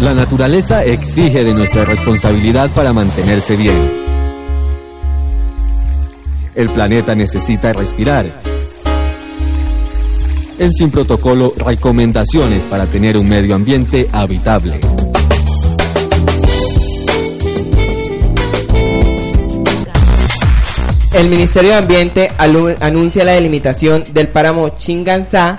La naturaleza exige de nuestra responsabilidad para mantenerse bien. El planeta necesita respirar. En Sin Protocolo, recomendaciones para tener un medio ambiente habitable. El Ministerio de Ambiente anuncia la delimitación del páramo Chinganzá,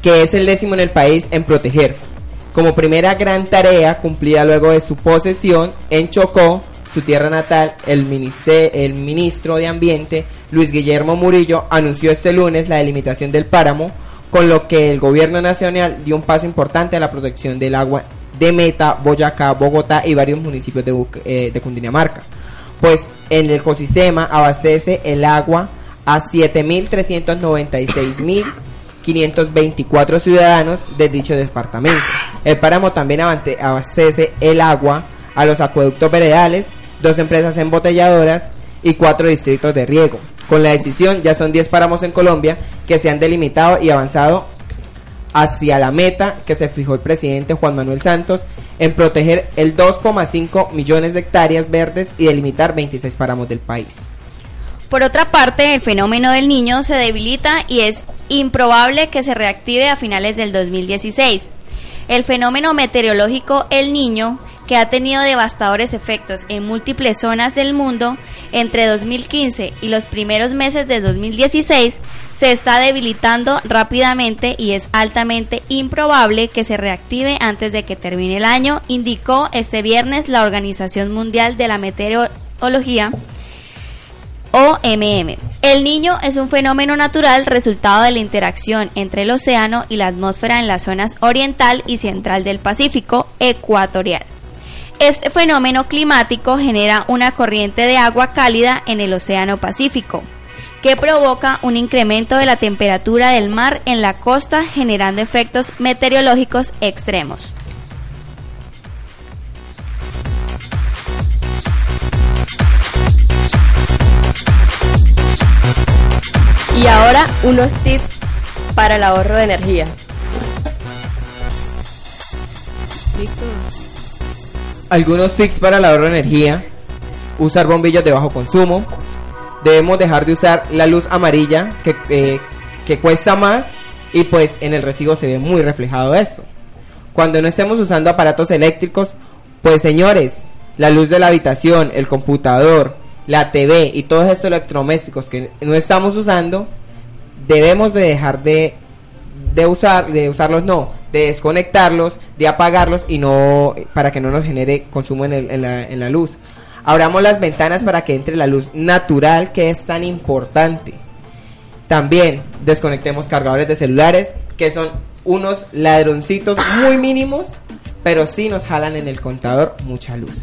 que es el décimo en el país en proteger. Como primera gran tarea cumplida luego de su posesión en Chocó, su tierra natal, el, el ministro de Ambiente, Luis Guillermo Murillo, anunció este lunes la delimitación del páramo, con lo que el gobierno nacional dio un paso importante a la protección del agua de Meta, Boyacá, Bogotá y varios municipios de, eh, de Cundinamarca. Pues en el ecosistema abastece el agua a 7.396.524 ciudadanos de dicho departamento. El páramo también abastece el agua a los acueductos veredales, dos empresas embotelladoras y cuatro distritos de riego. Con la decisión ya son 10 páramos en Colombia que se han delimitado y avanzado hacia la meta que se fijó el presidente Juan Manuel Santos en proteger el 2,5 millones de hectáreas verdes y delimitar 26 páramos del país. Por otra parte, el fenómeno del niño se debilita y es improbable que se reactive a finales del 2016. El fenómeno meteorológico El Niño, que ha tenido devastadores efectos en múltiples zonas del mundo entre 2015 y los primeros meses de 2016, se está debilitando rápidamente y es altamente improbable que se reactive antes de que termine el año, indicó este viernes la Organización Mundial de la Meteorología. OMM. El niño es un fenómeno natural resultado de la interacción entre el océano y la atmósfera en las zonas oriental y central del Pacífico ecuatorial. Este fenómeno climático genera una corriente de agua cálida en el Océano Pacífico, que provoca un incremento de la temperatura del mar en la costa generando efectos meteorológicos extremos. Y ahora unos tips para el ahorro de energía. Algunos tips para el ahorro de energía. Usar bombillos de bajo consumo. Debemos dejar de usar la luz amarilla que, eh, que cuesta más y pues en el recibo se ve muy reflejado esto. Cuando no estemos usando aparatos eléctricos, pues señores, la luz de la habitación, el computador, la TV y todos estos electrodomésticos que no estamos usando, debemos de dejar de, de usar, de usarlos no, de desconectarlos, de apagarlos y no para que no nos genere consumo en, el- en la, en la luz. Abramos las ventanas para que entre la luz natural que es tan importante. También desconectemos cargadores de celulares que son unos ladroncitos muy mínimos, pero sí nos jalan en el contador mucha luz.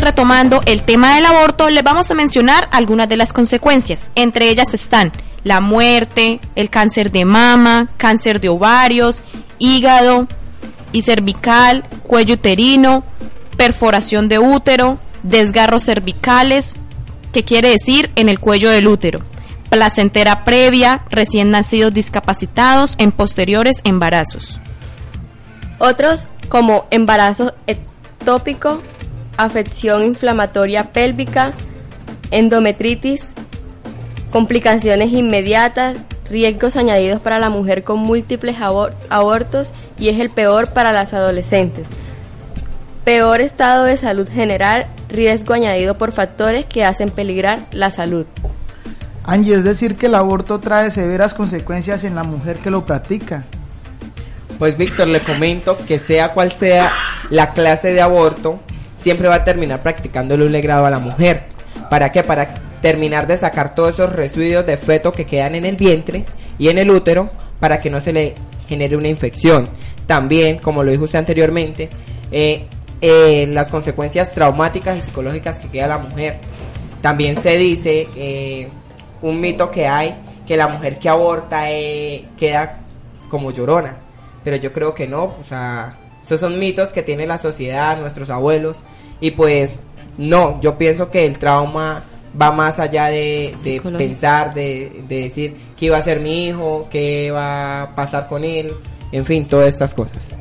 Retomando el tema del aborto, les vamos a mencionar algunas de las consecuencias. Entre ellas están la muerte, el cáncer de mama, cáncer de ovarios, hígado y cervical, cuello uterino, perforación de útero, desgarros cervicales, que quiere decir en el cuello del útero, placentera previa, recién nacidos discapacitados en posteriores embarazos. Otros como embarazo ectópico, afección inflamatoria pélvica, endometritis, complicaciones inmediatas, riesgos añadidos para la mujer con múltiples abor- abortos y es el peor para las adolescentes. Peor estado de salud general, riesgo añadido por factores que hacen peligrar la salud. Angie, es decir, que el aborto trae severas consecuencias en la mujer que lo practica. Pues Víctor, le comento que sea cual sea la clase de aborto, siempre va a terminar practicándole un legrado a la mujer. ¿Para qué? Para terminar de sacar todos esos residuos de feto que quedan en el vientre y en el útero para que no se le genere una infección. También, como lo dijo usted anteriormente, eh, eh, las consecuencias traumáticas y psicológicas que queda la mujer. También se dice, eh, un mito que hay, que la mujer que aborta queda como llorona. Pero yo creo que no, o sea, esos son mitos que tiene la sociedad, nuestros abuelos. Y pues no, yo pienso que el trauma va más allá de, pensar, de, de, decir qué iba a ser mi hijo, qué va a pasar con él, en fin, todas estas cosas.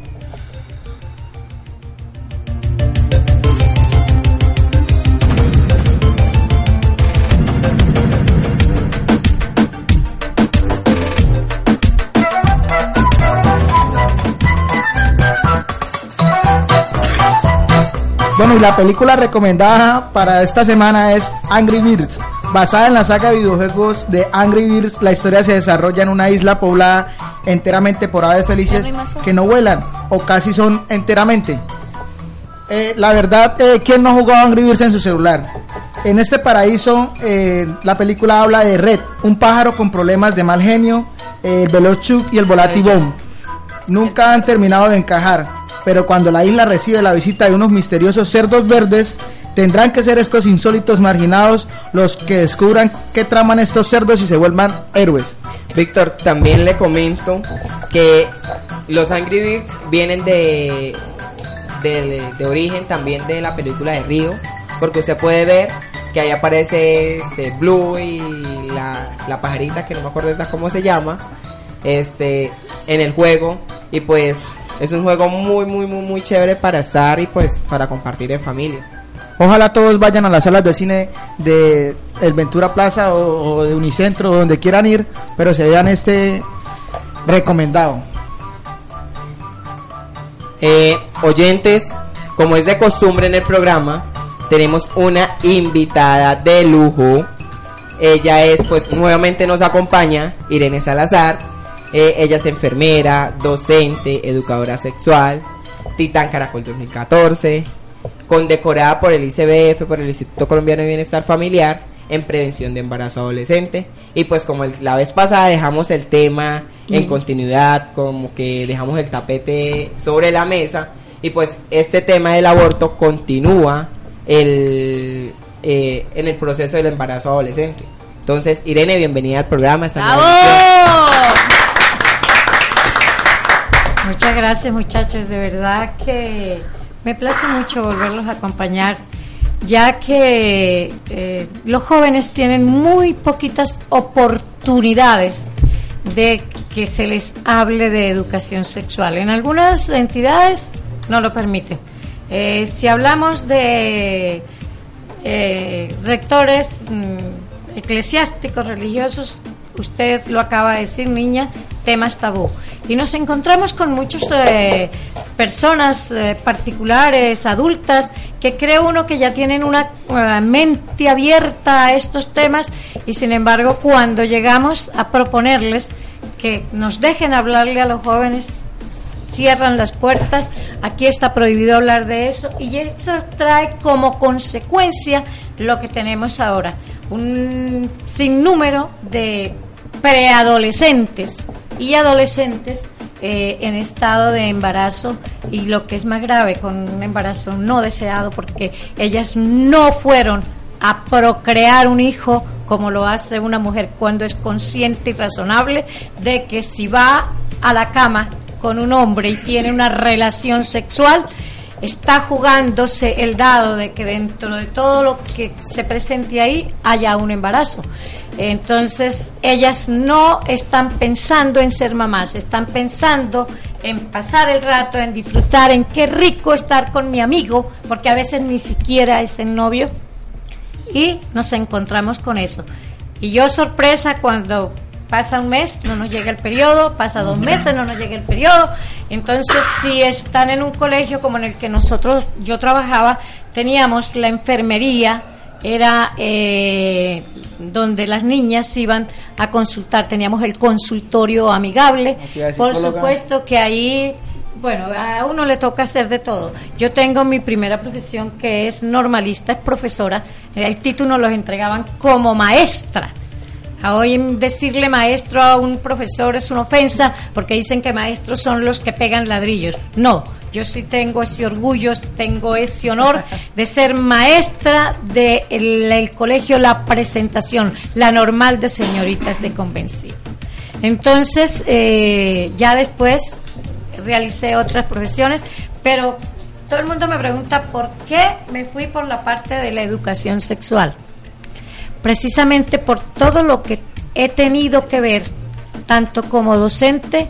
Bueno, y la película recomendada para esta semana es Angry Birds. Basada en la saga de videojuegos de Angry Birds, la historia se desarrolla en una isla poblada enteramente por aves felices que no vuelan o casi son enteramente. Eh, la verdad, eh, ¿quién no ha jugado Angry Birds en su celular? En este paraíso, eh, la película habla de Red, un pájaro con problemas de mal genio, el veloz Chuck y el volatibón. Nunca han terminado de encajar pero cuando la isla recibe la visita de unos misteriosos cerdos verdes, tendrán que ser estos insólitos marginados los que descubran qué traman estos cerdos y se vuelvan héroes. Víctor, también le comento que los Angry Birds vienen de, de, origen también de la película de Río, porque usted puede ver que ahí aparece este Blue y la, la pajarita que no me acuerdo cómo se llama, este en el juego y pues es un juego muy, muy, muy, muy chévere para estar y pues para compartir en familia. Ojalá todos vayan a las salas de cine de El Ventura Plaza o, de Unicentro, donde quieran ir, pero se vean este recomendado. Eh, oyentes, como es de costumbre en el programa, tenemos una invitada de lujo. Ella es, pues, nuevamente nos acompaña, Irene Salazar eh, ella es enfermera, docente, educadora sexual, Titán Caracol 2014, condecorada por el ICBF, por el Instituto Colombiano de Bienestar Familiar, en prevención de embarazo adolescente. Y pues como la vez pasada dejamos el tema en continuidad, como que dejamos el tapete sobre la mesa, y pues este tema del aborto continúa el, eh, en el proceso del embarazo adolescente. Entonces, Irene, bienvenida al programa. Muchas gracias muchachos, de verdad que me place mucho volverlos a acompañar, ya que eh, los jóvenes tienen muy poquitas oportunidades de que se les hable de educación sexual. En algunas entidades no lo permiten. Eh, si hablamos de eh, rectores mm, eclesiásticos, religiosos, usted lo acaba de decir, niña, temas tabú. Y nos encontramos con muchas eh, personas eh, particulares, adultas, que cree uno que ya tienen una eh, mente abierta a estos temas y sin embargo cuando llegamos a proponerles que nos dejen hablarle a los jóvenes, cierran las puertas, aquí está prohibido hablar de eso y eso trae como consecuencia lo que tenemos ahora, un sinnúmero de preadolescentes y adolescentes eh, en estado de embarazo y lo que es más grave con un embarazo no deseado porque ellas no fueron a procrear un hijo como lo hace una mujer cuando es consciente y razonable de que si va a la cama con un hombre y tiene una relación sexual, está jugándose el dado de que dentro de todo lo que se presente ahí haya un embarazo. Entonces, ellas no están pensando en ser mamás, están pensando en pasar el rato, en disfrutar, en qué rico estar con mi amigo, porque a veces ni siquiera es el novio. Y nos encontramos con eso. Y yo sorpresa cuando pasa un mes, no nos llega el periodo, pasa dos meses, no nos llega el periodo. Entonces, si están en un colegio como en el que nosotros, yo trabajaba, teníamos la enfermería era eh, donde las niñas iban a consultar. Teníamos el consultorio amigable. Por supuesto que ahí, bueno, a uno le toca hacer de todo. Yo tengo mi primera profesión que es normalista, es profesora. El título los entregaban como maestra. Hoy decirle maestro a un profesor es una ofensa porque dicen que maestros son los que pegan ladrillos. No, yo sí tengo ese orgullo, tengo ese honor de ser maestra del el colegio La Presentación, la normal de señoritas de convencido. Entonces, eh, ya después realicé otras profesiones, pero todo el mundo me pregunta por qué me fui por la parte de la educación sexual precisamente por todo lo que he tenido que ver, tanto como docente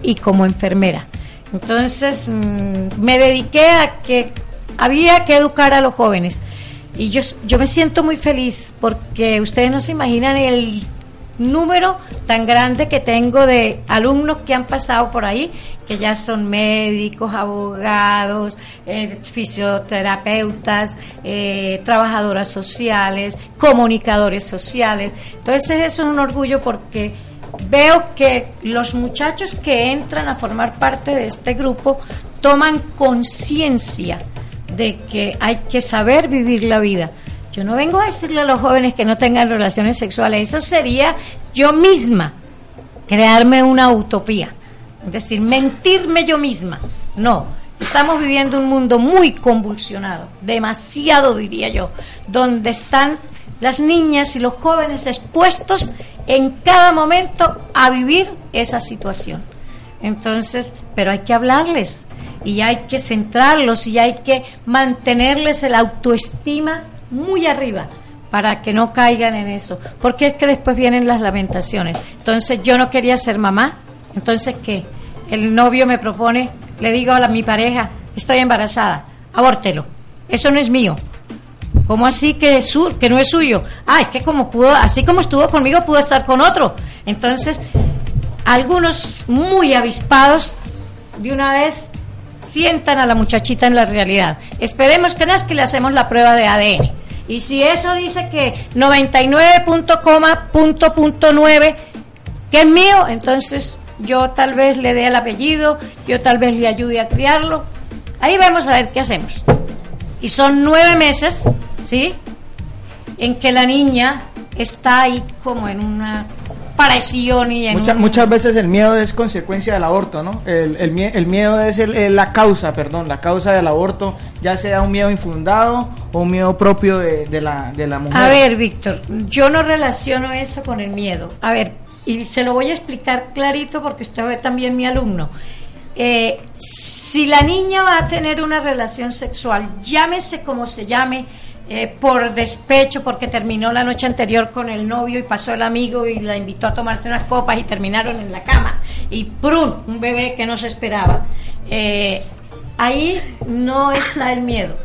y como enfermera. Entonces mm, me dediqué a que había que educar a los jóvenes. Y yo, yo me siento muy feliz porque ustedes no se imaginan el número tan grande que tengo de alumnos que han pasado por ahí, que ya son médicos, abogados, eh, fisioterapeutas, eh, trabajadoras sociales, comunicadores sociales. Entonces es un orgullo porque veo que los muchachos que entran a formar parte de este grupo toman conciencia de que hay que saber vivir la vida. Yo no vengo a decirle a los jóvenes que no tengan relaciones sexuales, eso sería yo misma crearme una utopía, es decir, mentirme yo misma. No, estamos viviendo un mundo muy convulsionado, demasiado diría yo, donde están las niñas y los jóvenes expuestos en cada momento a vivir esa situación. Entonces, pero hay que hablarles y hay que centrarlos y hay que mantenerles el autoestima muy arriba para que no caigan en eso, porque es que después vienen las lamentaciones. Entonces yo no quería ser mamá, entonces ¿qué? El novio me propone, le digo a mi pareja, estoy embarazada, abórtelo, eso no es mío. ¿Cómo así que, es su- que no es suyo? Ah, es que como pudo, así como estuvo conmigo, pudo estar con otro. Entonces, algunos muy avispados de una vez sientan a la muchachita en la realidad. Esperemos que nazca y le hacemos la prueba de ADN. Y si eso dice que 99.9 que es mío, entonces yo tal vez le dé el apellido, yo tal vez le ayude a criarlo. Ahí vamos a ver qué hacemos. Y son nueve meses, ¿sí? En que la niña está ahí como en una pareción y en Mucha- un- Muchas veces el miedo es consecuencia del aborto, ¿no? El, el, mie- el miedo es el- la causa, perdón, la causa del aborto, ya sea un miedo infundado o un miedo propio de, de la, de la mujer. A ver, Víctor, yo no relaciono eso con el miedo. A ver, y se lo voy a explicar clarito porque usted es también mi alumno. Eh, si la niña va a tener una relación sexual, llámese como se llame, eh, por despecho, porque terminó la noche anterior con el novio y pasó el amigo y la invitó a tomarse unas copas y terminaron en la cama, y ¡prum! un bebé que no se esperaba. Eh, ahí no está el miedo.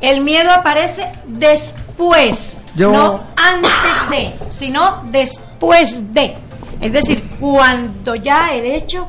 El miedo aparece después, Yo- no antes de, sino después de. Es decir, cuando ya el hecho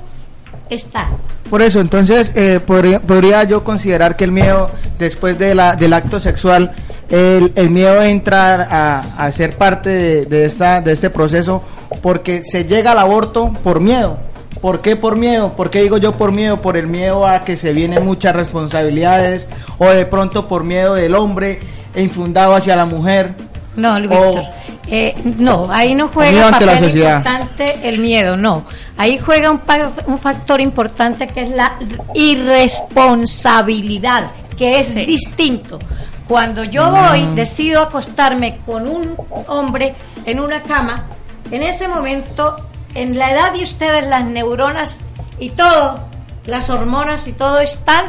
Por eso, entonces, eh, podría, yo considerar que el miedo, después de la, del acto sexual, el, el miedo entra a, a ser parte de, de esta, de este proceso porque se llega al aborto por miedo. ¿Por qué por miedo? ¿Por qué digo yo por miedo? Por el miedo a que se vienen muchas responsabilidades o de pronto por miedo del hombre e infundado hacia la mujer. No, Víctor. Eh, no, ahí no juega papel importante el miedo, no. Ahí juega un, un factor importante que es la irresponsabilidad, que es distinto. Cuando yo voy, decido acostarme con un hombre en una cama, en ese momento, en la edad de ustedes, las neuronas y todo, las hormonas y todo están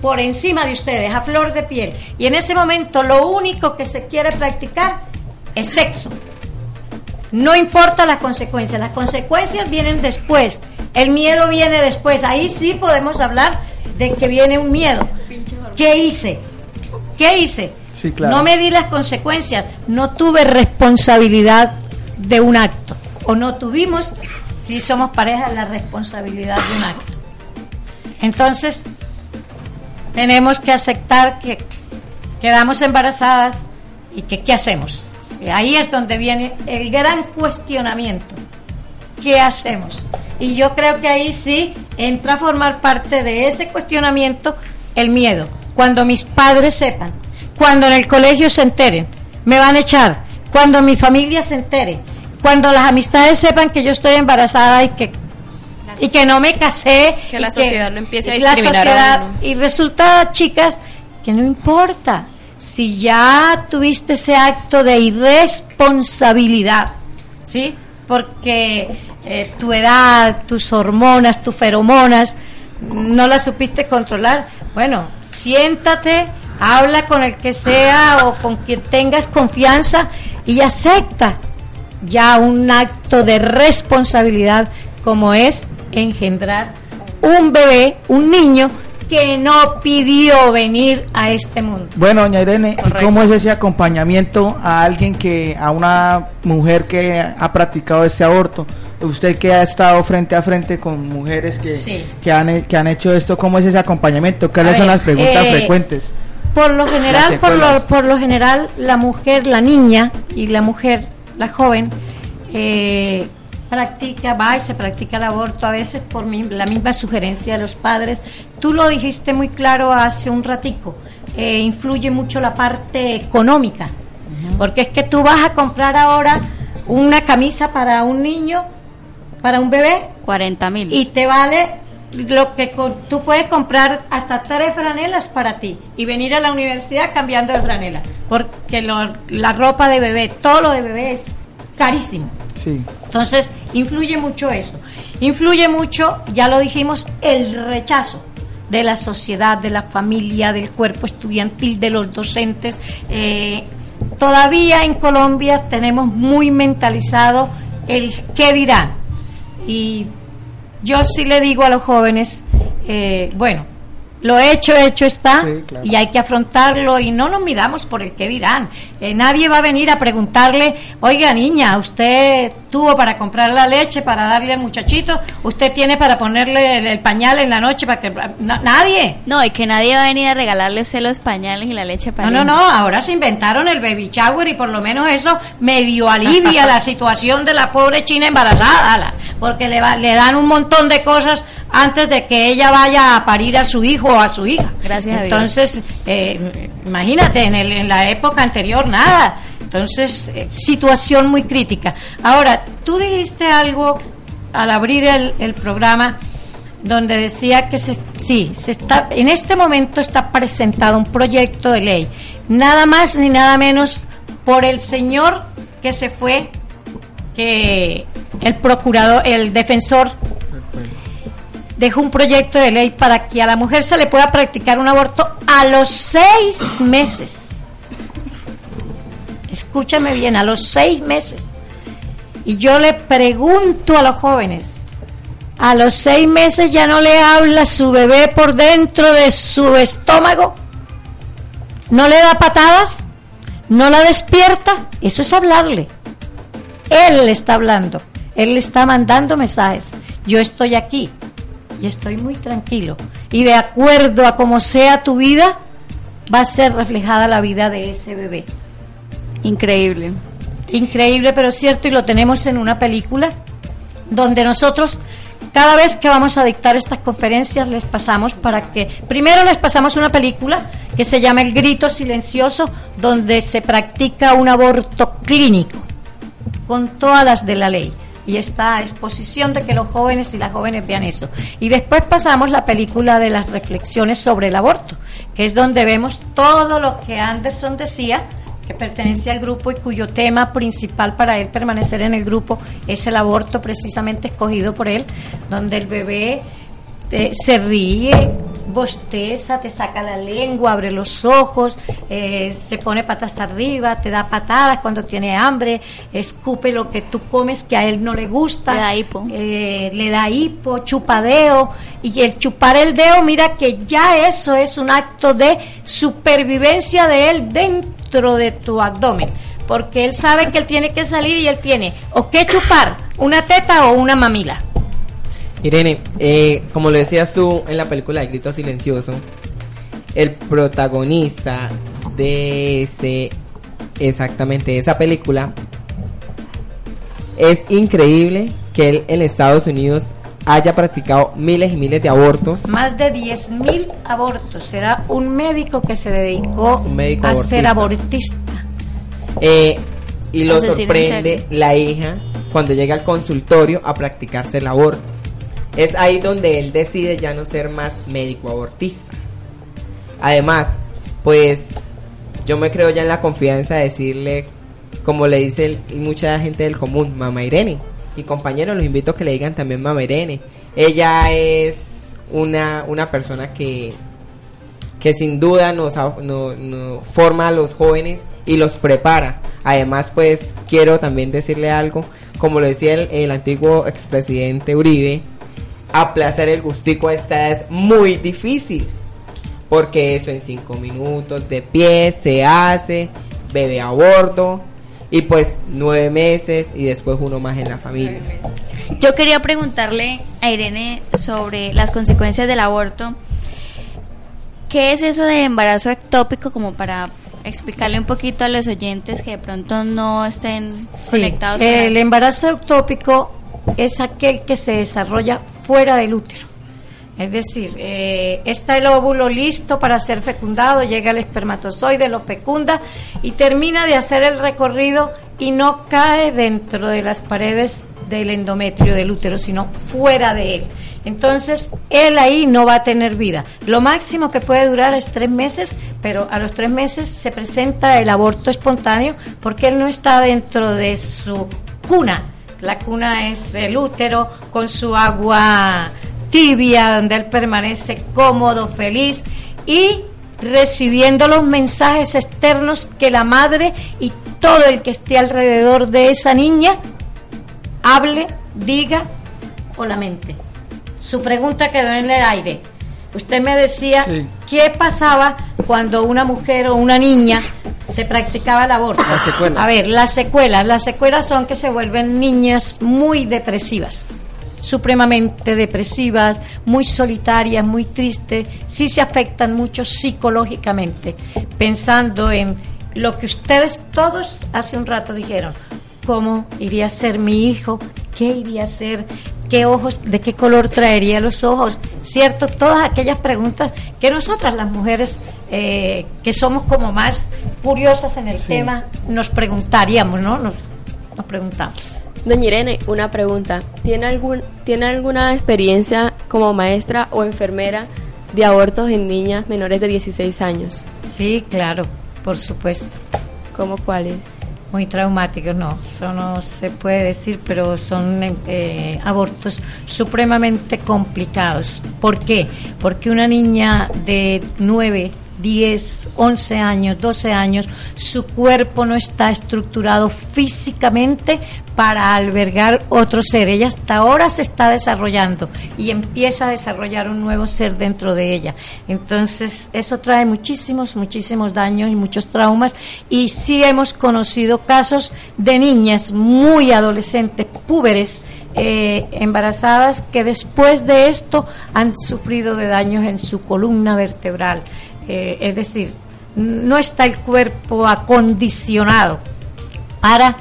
por encima de ustedes, a flor de piel. Y en ese momento lo único que se quiere practicar es sexo. No importa las consecuencias, las consecuencias vienen después, el miedo viene después. Ahí sí podemos hablar de que viene un miedo. ¿Qué hice? ¿Qué hice? Sí, claro. No me di las consecuencias, no tuve responsabilidad de un acto. O no tuvimos, si somos pareja, la responsabilidad de un acto. Entonces, tenemos que aceptar que quedamos embarazadas ¿Y que qué hacemos? Ahí es donde viene el gran cuestionamiento. ¿Qué hacemos? Y yo creo que ahí sí entra a formar parte de ese cuestionamiento el miedo. Cuando mis padres sepan, cuando en el colegio se enteren, me van a echar, cuando mi familia se entere, cuando las amistades sepan que yo estoy embarazada y que y que no me casé Que la sociedad lo empiece a la discriminar a sociedad- y resulta chicas que no importa si ya tuviste ese acto de irresponsabilidad sí porque eh, tu edad tus hormonas tus feromonas no las supiste controlar. Bueno siéntate habla con el que sea o con quien tengas confianza y acepta ya un acto de responsabilidad como es engendrar un bebé, un niño que no pidió venir a este mundo. Bueno, doña Irene, ¿y cómo es ese acompañamiento a alguien que, a una mujer que ha practicado este aborto? Usted que ha estado frente a frente con mujeres que, Sí. que, han, que han hecho esto, ¿cómo es ese acompañamiento? ¿Cuáles son las preguntas eh, frecuentes? Por lo general, por lo, por lo general, la mujer, la niña y la mujer, la joven, eh, practica, va y se practica el aborto a veces por mi- la misma sugerencia de los padres. Tú lo dijiste muy claro hace un ratico, eh, influye mucho la parte económica, porque es que tú vas a comprar ahora una camisa para un niño, para un bebé, 40 mil. y te vale lo que tú puedes comprar hasta tres franelas para ti y venir a la universidad cambiando de franela porque lo- la ropa de bebé todo lo de bebé es carísimo Entonces influye mucho eso. Influye mucho ya lo dijimos el rechazo de la sociedad de la familia del cuerpo estudiantil de los docentes. Eh, todavía en Colombia tenemos muy mentalizado el qué dirán. Y yo sí le digo a los jóvenes, eh, bueno, lo hecho, hecho está Sí, claro. y hay que afrontarlo y no nos miramos por el que dirán. Eh, nadie va a venir a preguntarle, oiga niña, usted tuvo para comprar la leche para darle al muchachito, usted tiene para ponerle el, el pañal en la noche para que... na- nadie. No, y que nadie va a venir a regalarle a usted los pañales y la leche para No, no, no, ahora se inventaron el baby shower y por lo menos eso medio alivia la situación de la pobre china embarazada, porque le, va- le dan un montón de cosas antes de que ella vaya a parir a su hijo o a su hija. Gracias a Dios. Entonces, eh, imagínate, en, el- en la época anterior nada. Entonces, eh, situación muy crítica. Ahora, tú dijiste algo al abrir el, el programa donde decía que se, sí, se está, en este momento está presentado un proyecto de ley, nada más ni nada menos por el señor que se fue, que el procurador, el defensor dejó un proyecto de ley para que a la mujer se le pueda practicar un aborto a los seis meses. Escúchame bien, a los seis meses. Y yo le pregunto a los jóvenes, a los seis meses ya no le habla su bebé por dentro de su estómago, no le da patadas, no la despierta, eso es hablarle. Él le está hablando, él le está mandando mensajes. Yo estoy aquí y estoy muy tranquilo. Y de acuerdo a cómo sea tu vida, va a ser reflejada la vida de ese bebé. Increíble. Increíble, pero cierto, y lo tenemos en una película donde nosotros cada vez que vamos a dictar estas conferencias les pasamos para que primero les pasamos una película que se llama El grito silencioso donde se practica un aborto clínico con todas las de la ley y está a exposición de que los jóvenes y las jóvenes vean eso. Y después pasamos la película de las reflexiones sobre el aborto, que es donde vemos todo lo que Anderson decía, que pertenece al grupo y cuyo tema principal para él permanecer en el grupo es el aborto precisamente escogido por él, donde el bebé eh, se ríe, bosteza, te saca la lengua, abre los ojos, eh, se pone patas arriba, te da patadas cuando tiene hambre, escupe lo que tú comes que a él no le gusta, Le da hipo. eh, le da hipo, chupadeo, y el chupar el dedo, mira que ya eso es un acto de supervivencia de él dentro de tu abdomen, porque él sabe que él tiene que salir y él tiene o que chupar una teta o una mamila. Irene, eh, como lo decías tú en la película El Grito Silencioso, el protagonista de ese exactamente esa película, es increíble que él en Estados Unidos haya practicado miles y miles de abortos. Más de 10.000 abortos. Era un médico que se dedicó médico a ser abortista. Eh, y lo sorprende la hija cuando llega al consultorio a practicarse el aborto. Es ahí donde él decide ya no ser más médico abortista. Además, pues yo me creo ya en la confianza de decirle, como le dice el- mucha gente del común, mamá Irene. Y compañeros, los invito a que le digan también mamá Irene. Ella es una, una persona que, que sin duda nos, forma a los jóvenes y los prepara. Además, pues quiero también decirle algo, como lo decía el, el antiguo expresidente Uribe, aplazar el gustico a esta edad es muy difícil. Porque eso en cinco minutos de pie se hace, bebé a bordo y pues nueve meses y después uno más en la familia. Yo quería preguntarle a Irene sobre las consecuencias del aborto. ¿Qué es eso de embarazo ectópico como para explicarle un poquito a los oyentes que de pronto no estén Sí, conectados con el embarazo ectópico es aquel que se desarrolla fuera del útero. Es decir, eh, está el óvulo listo para ser fecundado, llega el espermatozoide, lo fecunda y termina de hacer el recorrido y no cae dentro de las paredes del endometrio del útero, sino fuera de él. Entonces, él ahí no va a tener vida. Lo máximo que puede durar es tres meses, pero a los tres meses se presenta el aborto espontáneo porque él no está dentro de su cuna. La cuna es el útero con su agua tibia, donde él permanece cómodo, feliz y recibiendo los mensajes externos que la madre y todo el que esté alrededor de esa niña hable, diga o lamente. Su pregunta quedó en el aire. Usted me decía Sí. Qué pasaba cuando una mujer o una niña se practicaba el aborto. Las secuelas. A ver, las secuelas. Las secuelas son que se vuelven niñas muy depresivas, supremamente depresivas, muy solitarias, muy tristes. Sí se afectan mucho psicológicamente, pensando en lo que ustedes todos hace un rato dijeron. ¿Cómo iría a ser mi hijo? ¿Qué iría a ser? ¿Qué ojos? ¿De qué color traería los ojos? ¿Cierto? Todas aquellas preguntas que nosotras las mujeres eh, que somos como más curiosas en el tema nos preguntaríamos, ¿no? Nos, nos preguntamos. Doña Irene, una pregunta. ¿Tiene, algún, ¿Tiene alguna experiencia como maestra o enfermera de abortos en niñas menores de 16 años? Sí, claro, por supuesto. ¿Cómo cuáles? Muy traumáticos, no, eso no se puede decir, pero son eh, abortos supremamente complicados. ¿Por qué? Porque una niña de 9, 10, 11 años, 12 años, su cuerpo no está estructurado físicamente para albergar otro ser. Ella hasta ahora se está desarrollando y empieza a desarrollar un nuevo ser dentro de ella. Entonces, eso trae muchísimos, muchísimos daños y muchos traumas. Y sí hemos conocido casos de niñas muy adolescentes, púberes, eh, embarazadas, que después de esto han sufrido de daños en su columna vertebral. Eh, es decir, no está el cuerpo acondicionado para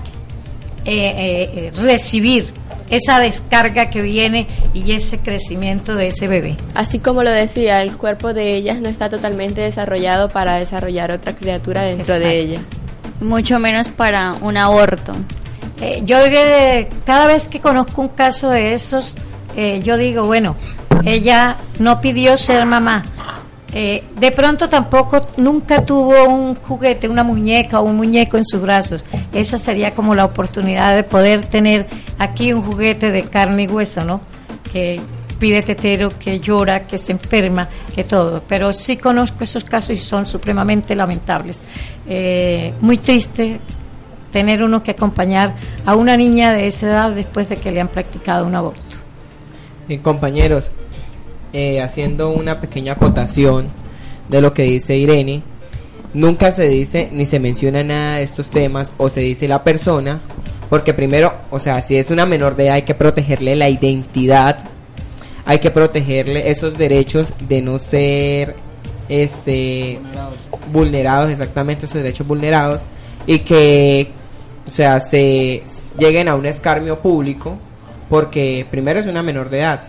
eh, eh, eh, recibir esa descarga que viene y ese crecimiento de ese bebé. Así como lo decía, el cuerpo de ellas no está totalmente desarrollado para desarrollar otra criatura dentro Exacto. de ella. Mucho menos para un aborto. Eh, yo eh, cada vez que conozco un caso de esos, eh, yo digo, bueno, ella no pidió ser mamá. Eh, de pronto tampoco nunca tuvo un juguete, una muñeca o un muñeco en sus brazos. Esa sería como la oportunidad de poder tener aquí un juguete de carne y hueso, ¿no? Que pide tetero, que llora, que se enferma, que todo. Pero sí conozco esos casos y son supremamente lamentables. Eh, muy triste tener uno que acompañar a una niña de esa edad después de que le han practicado un aborto. Compañeros, eh, haciendo una pequeña acotación de lo que dice Irene, nunca se dice ni se menciona nada de estos temas o se dice la persona, porque primero, o sea, si es una menor de edad hay que protegerle la identidad, hay que protegerle esos derechos de no ser este vulnerados. exactamente esos derechos vulnerados y que, o sea, se lleguen a un escarmio público porque primero es una menor de edad,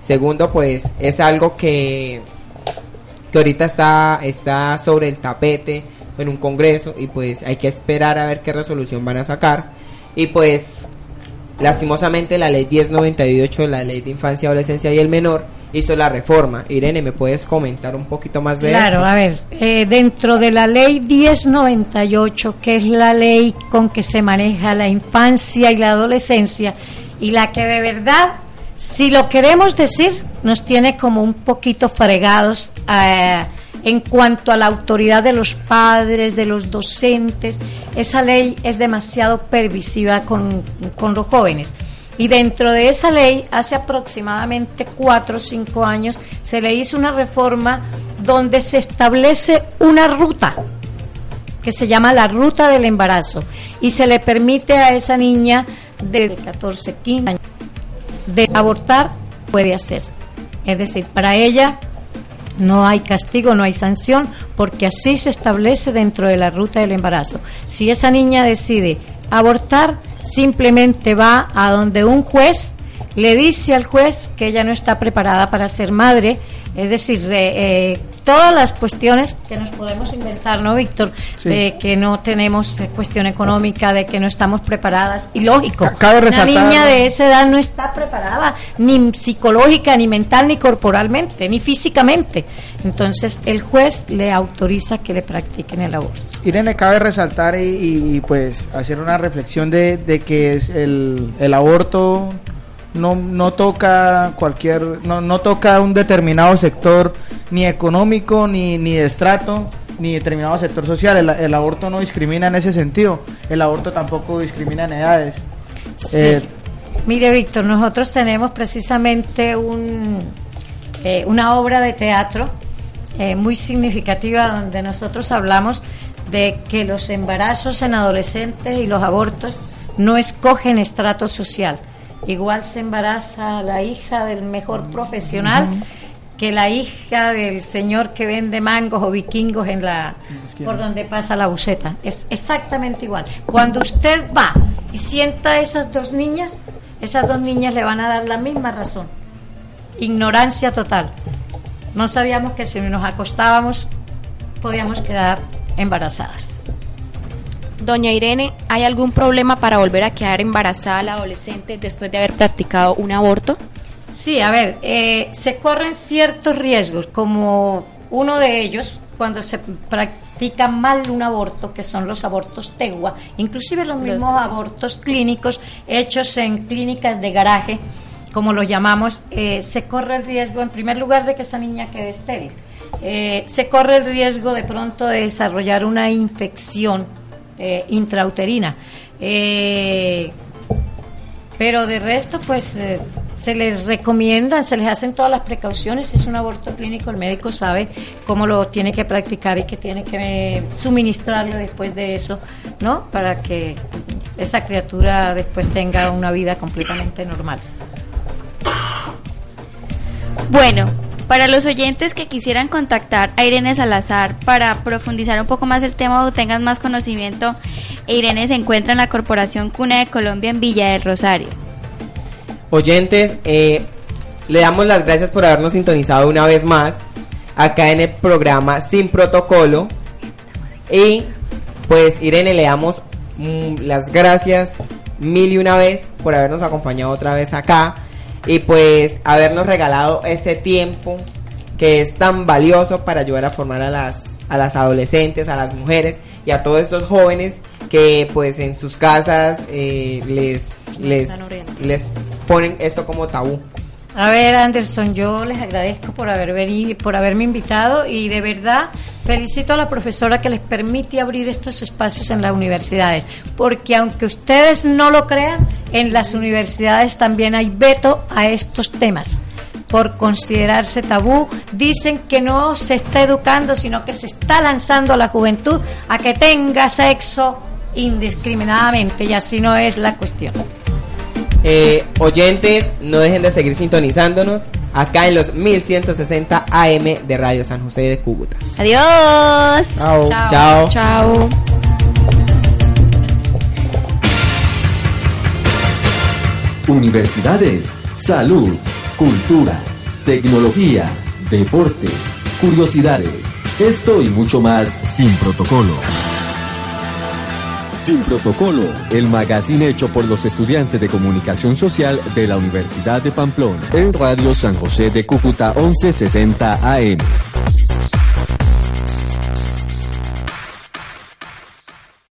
segundo pues es algo que que ahorita está está sobre el tapete en un congreso y pues hay que esperar a ver qué resolución van a sacar. Y pues lastimosamente la ley 1098 la ley de infancia adolescencia y el menor hizo la reforma. Irene me puedes comentar un poquito más de Claro, eso a ver, eh, dentro de la ley 1098, que es la ley con que se maneja la infancia y la adolescencia, y la que de verdad, si lo queremos decir, nos tiene como un poquito fregados eh, en cuanto a la autoridad de los padres, de los docentes. Esa ley es demasiado pervisiva con, con los jóvenes. Y dentro de esa ley, hace aproximadamente cuatro o cinco años, se le hizo una reforma donde se establece una ruta que se llama la ruta del embarazo y se le permite a esa niña de 14, 15 años de abortar, puede hacer. Es decir, para ella no hay castigo, no hay sanción, porque así se establece dentro de la ruta del embarazo. Si esa niña decide abortar, simplemente va a donde un juez le dice al juez que ella no está preparada para ser madre, es decir, de, eh, todas las cuestiones que nos podemos inventar, ¿no, Víctor? Sí. De que no tenemos eh, cuestión económica, de que no estamos preparadas, y lógico, Ca- cabe una resaltar- niña de esa edad no está preparada, ni psicológica, ni mental, ni corporalmente, ni físicamente. Entonces, el juez le autoriza que le practiquen el aborto. Irene, cabe resaltar y, y, pues hacer una reflexión de, de que es el, el aborto no, no toca cualquier, no, no toca un determinado sector ni económico ni, ni de estrato ni determinado sector social. El, el aborto no discrimina en ese sentido. El aborto tampoco discrimina en edades. Sí. Eh, Mire, Víctor, nosotros tenemos precisamente un, eh, una obra de teatro eh, muy significativa donde nosotros hablamos de que los embarazos en adolescentes y los abortos no escogen estrato social. Igual se embaraza la hija del mejor profesional que la hija del señor que vende mangos o vikingos en la por donde pasa la buceta. Es exactamente igual. Cuando usted va y sienta a esas dos niñas, esas dos niñas le van a dar la misma razón. Ignorancia total. No sabíamos que si nos acostábamos podíamos quedar embarazadas. Doña Irene, ¿hay algún problema para volver a quedar embarazada la adolescente después de haber practicado un aborto? Sí, a ver, eh, se corren ciertos riesgos, como uno de ellos, cuando se practica mal un aborto, que son los abortos tegua, inclusive los mismos abortos clínicos hechos en clínicas de garaje, como los llamamos, eh, se corre el riesgo, en primer lugar, de que esa niña quede estéril. Eh, se corre el riesgo de pronto de desarrollar una infección eh, intrauterina. Eh, pero de resto, pues eh, se les recomienda, se les hacen todas las precauciones. Si es un aborto clínico, el médico sabe cómo lo tiene que practicar y que tiene que suministrarlo después de eso, ¿no? Para que esa criatura después tenga una vida completamente normal. Bueno, para los oyentes que quisieran contactar a Irene Salazar para profundizar un poco más el tema o tengan más conocimiento, Irene se encuentra en la Corporación Cuna de Colombia en Villa del Rosario. Oyentes, eh, le damos las gracias por habernos sintonizado una vez más acá en el programa Sin Protocolo. Y pues Irene, le damos mm, las gracias mil y una vez por habernos acompañado otra vez acá y pues habernos regalado ese tiempo que es tan valioso para ayudar a formar a las, a las adolescentes, a las mujeres y a todos estos jóvenes que pues en sus casas eh, les, les, les ponen esto como tabú. A ver, Anderson, yo les agradezco por haber venido, por haberme invitado y de verdad felicito a la profesora que les permite abrir estos espacios en las universidades, porque aunque ustedes no lo crean, en las universidades también hay veto a estos temas por considerarse tabú. Dicen que no se está educando, sino que se está lanzando a la juventud a que tenga sexo indiscriminadamente y así no es la cuestión. Eh, oyentes, no dejen de seguir sintonizándonos acá en los 1160 AM de Radio San José de Cúcuta. Adiós. Chao. Chao. Chao. Universidades, salud, cultura, tecnología, deporte, curiosidades. Esto y mucho más sin protocolo. Sin protocolo, el magazine hecho por los estudiantes de comunicación social de la Universidad de Pamplona en Radio San José de Cúcuta 1160 AM.